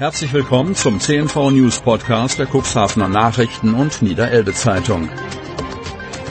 Herzlich willkommen zum CNV News Podcast der Cuxhavener Nachrichten und Niederelbe Zeitung.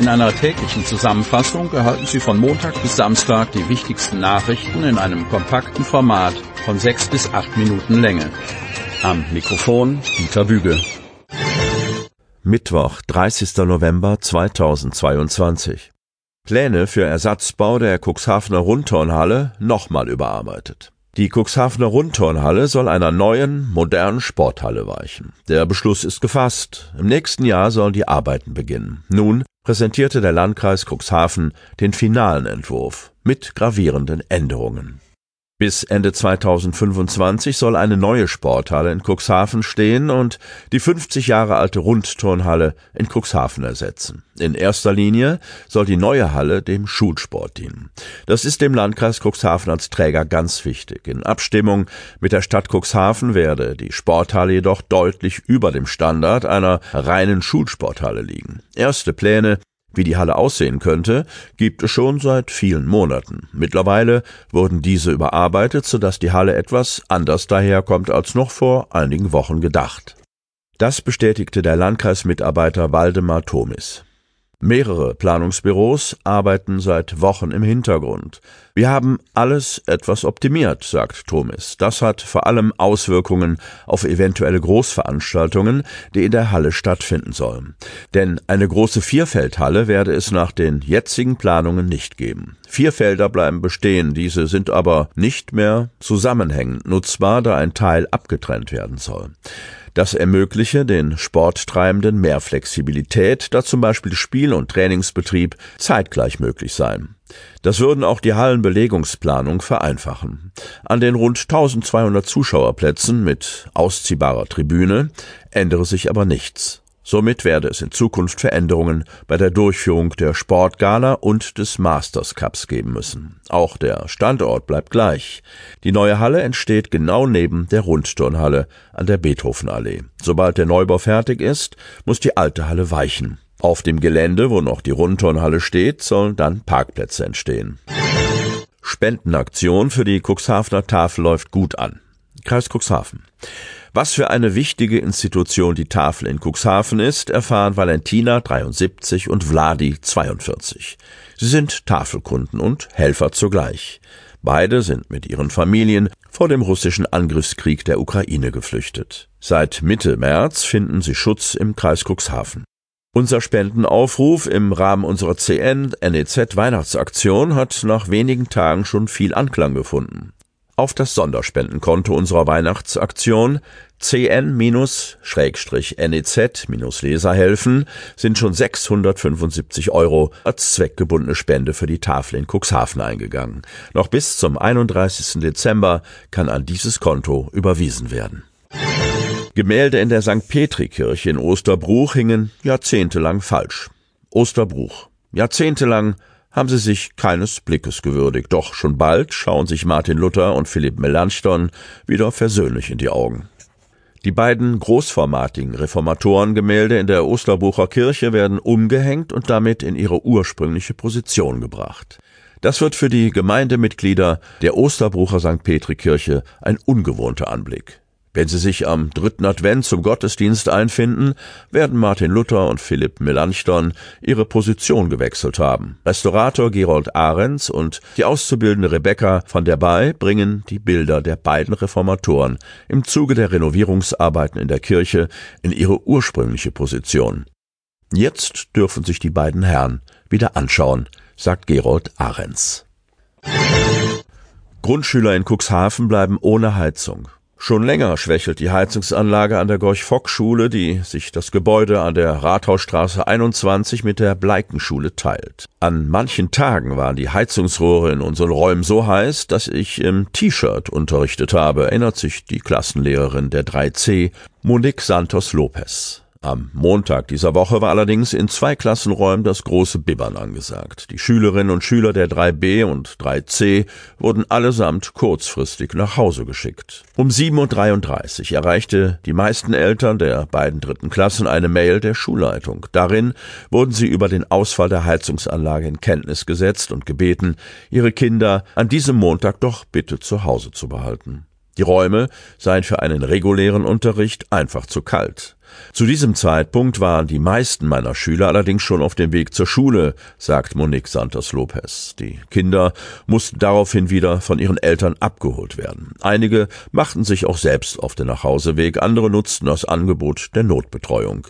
In einer täglichen Zusammenfassung erhalten Sie von Montag bis Samstag die wichtigsten Nachrichten in einem kompakten Format von sechs bis acht Minuten Länge. Am Mikrofon Dieter Büge. Mittwoch, 30. November 2022. Pläne für Ersatzbau der Cuxhavener Rundturnhalle nochmal überarbeitet. Die Cuxhavener Rundturnhalle soll einer neuen, modernen Sporthalle weichen. Der Beschluss ist gefasst. Im nächsten Jahr sollen die Arbeiten beginnen. Nun präsentierte der Landkreis Cuxhaven den finalen Entwurf mit gravierenden Änderungen. Bis Ende 2025 soll eine neue Sporthalle in Cuxhaven stehen und die 50 Jahre alte Rundturnhalle in Cuxhaven ersetzen. In erster Linie soll die neue Halle dem Schulsport dienen. Das ist dem Landkreis Cuxhaven als Träger ganz wichtig. In Abstimmung mit der Stadt Cuxhaven werde die Sporthalle jedoch deutlich über dem Standard einer reinen Schulsporthalle liegen. Erste Pläne wie die Halle aussehen könnte, gibt es schon seit vielen Monaten. Mittlerweile wurden diese überarbeitet, sodass die Halle etwas anders daherkommt als noch vor einigen Wochen gedacht. Das bestätigte der Landkreismitarbeiter Waldemar Thomis. Mehrere Planungsbüros arbeiten seit Wochen im Hintergrund. Wir haben alles etwas optimiert, sagt Thomis. Das hat vor allem Auswirkungen auf eventuelle Großveranstaltungen, die in der Halle stattfinden sollen. Denn eine große Vierfeldhalle werde es nach den jetzigen Planungen nicht geben. Vier Felder bleiben bestehen, diese sind aber nicht mehr zusammenhängend nutzbar, da ein Teil abgetrennt werden soll. Das ermögliche den Sporttreibenden mehr Flexibilität, da zum Beispiel Spiel- und Trainingsbetrieb zeitgleich möglich seien. Das würden auch die Hallenbelegungsplanung vereinfachen. An den rund 1200 Zuschauerplätzen mit ausziehbarer Tribüne ändere sich aber nichts. Somit werde es in Zukunft Veränderungen bei der Durchführung der Sportgala und des Masters Cups geben müssen. Auch der Standort bleibt gleich. Die neue Halle entsteht genau neben der Rundturnhalle an der Beethovenallee. Sobald der Neubau fertig ist, muss die alte Halle weichen. Auf dem Gelände, wo noch die Rundturnhalle steht, sollen dann Parkplätze entstehen. Spendenaktion für die Cuxhavener Tafel läuft gut an. Kreis Cuxhaven. Was für eine wichtige Institution die Tafel in Cuxhaven ist, erfahren Valentina 73 und Vladi 42. Sie sind Tafelkunden und Helfer zugleich. Beide sind mit ihren Familien vor dem russischen Angriffskrieg der Ukraine geflüchtet. Seit Mitte März finden sie Schutz im Kreis Cuxhaven. Unser Spendenaufruf im Rahmen unserer CN NEZ Weihnachtsaktion hat nach wenigen Tagen schon viel Anklang gefunden auf das Sonderspendenkonto unserer Weihnachtsaktion CN-NEZ-Leserhelfen sind schon 675 Euro als zweckgebundene Spende für die Tafel in Cuxhaven eingegangen. Noch bis zum 31. Dezember kann an dieses Konto überwiesen werden. Gemälde in der St. Petri-Kirche in Osterbruch hingen jahrzehntelang falsch. Osterbruch. Jahrzehntelang haben sie sich keines Blickes gewürdigt, doch schon bald schauen sich Martin Luther und Philipp Melanchthon wieder versöhnlich in die Augen. Die beiden großformatigen Reformatorengemälde in der Osterbucher Kirche werden umgehängt und damit in ihre ursprüngliche Position gebracht. Das wird für die Gemeindemitglieder der Osterbrucher St. Petri Kirche ein ungewohnter Anblick. Wenn Sie sich am dritten Advent zum Gottesdienst einfinden, werden Martin Luther und Philipp Melanchthon ihre Position gewechselt haben. Restaurator Gerold Ahrens und die auszubildende Rebecca van der Bay bringen die Bilder der beiden Reformatoren im Zuge der Renovierungsarbeiten in der Kirche in ihre ursprüngliche Position. Jetzt dürfen sich die beiden Herren wieder anschauen, sagt Gerold Ahrens. Grundschüler in Cuxhaven bleiben ohne Heizung. Schon länger schwächelt die Heizungsanlage an der Gorch-Fock-Schule, die sich das Gebäude an der Rathausstraße 21 mit der Bleikenschule teilt. An manchen Tagen waren die Heizungsrohre in unseren Räumen so heiß, dass ich im T-Shirt unterrichtet habe, erinnert sich die Klassenlehrerin der 3C, Monique Santos Lopez. Am Montag dieser Woche war allerdings in zwei Klassenräumen das große Bibbern angesagt. Die Schülerinnen und Schüler der 3b und 3c wurden allesamt kurzfristig nach Hause geschickt. Um 7.33 Uhr erreichte die meisten Eltern der beiden dritten Klassen eine Mail der Schulleitung. Darin wurden sie über den Ausfall der Heizungsanlage in Kenntnis gesetzt und gebeten, ihre Kinder an diesem Montag doch bitte zu Hause zu behalten. Die Räume seien für einen regulären Unterricht einfach zu kalt. Zu diesem Zeitpunkt waren die meisten meiner Schüler allerdings schon auf dem Weg zur Schule, sagt Monique Santos Lopez. Die Kinder mussten daraufhin wieder von ihren Eltern abgeholt werden. Einige machten sich auch selbst auf den Nachhauseweg, andere nutzten das Angebot der Notbetreuung.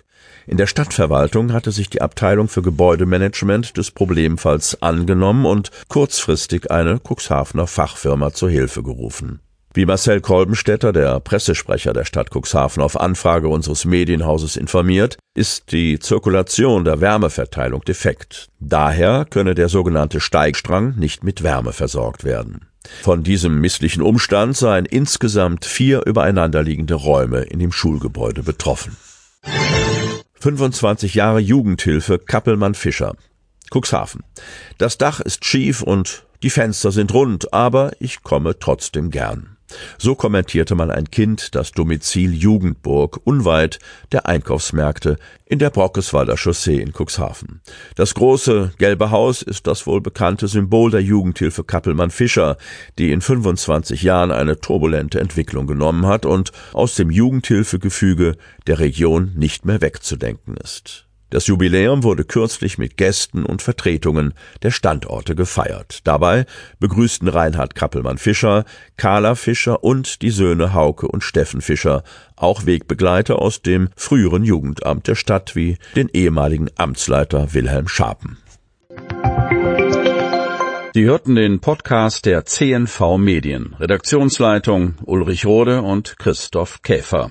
In der Stadtverwaltung hatte sich die Abteilung für Gebäudemanagement des Problemfalls angenommen und kurzfristig eine Cuxhavener Fachfirma zur Hilfe gerufen. Wie Marcel Kolbenstädter, der Pressesprecher der Stadt Cuxhaven, auf Anfrage unseres Medienhauses informiert, ist die Zirkulation der Wärmeverteilung defekt. Daher könne der sogenannte Steigstrang nicht mit Wärme versorgt werden. Von diesem misslichen Umstand seien insgesamt vier übereinanderliegende Räume in dem Schulgebäude betroffen. 25 Jahre Jugendhilfe Kappelmann Fischer. Cuxhaven. Das Dach ist schief und die Fenster sind rund, aber ich komme trotzdem gern. So kommentierte mal ein Kind das Domizil Jugendburg unweit der Einkaufsmärkte in der Brockeswalder Chaussee in Cuxhaven. Das große gelbe Haus ist das wohl bekannte Symbol der Jugendhilfe Kappelmann Fischer, die in 25 Jahren eine turbulente Entwicklung genommen hat und aus dem Jugendhilfegefüge der Region nicht mehr wegzudenken ist. Das Jubiläum wurde kürzlich mit Gästen und Vertretungen der Standorte gefeiert. Dabei begrüßten Reinhard Kappelmann-Fischer, Carla Fischer und die Söhne Hauke und Steffen Fischer auch Wegbegleiter aus dem früheren Jugendamt der Stadt wie den ehemaligen Amtsleiter Wilhelm Schapen. Sie hörten den Podcast der CNV Medien. Redaktionsleitung Ulrich Rode und Christoph Käfer.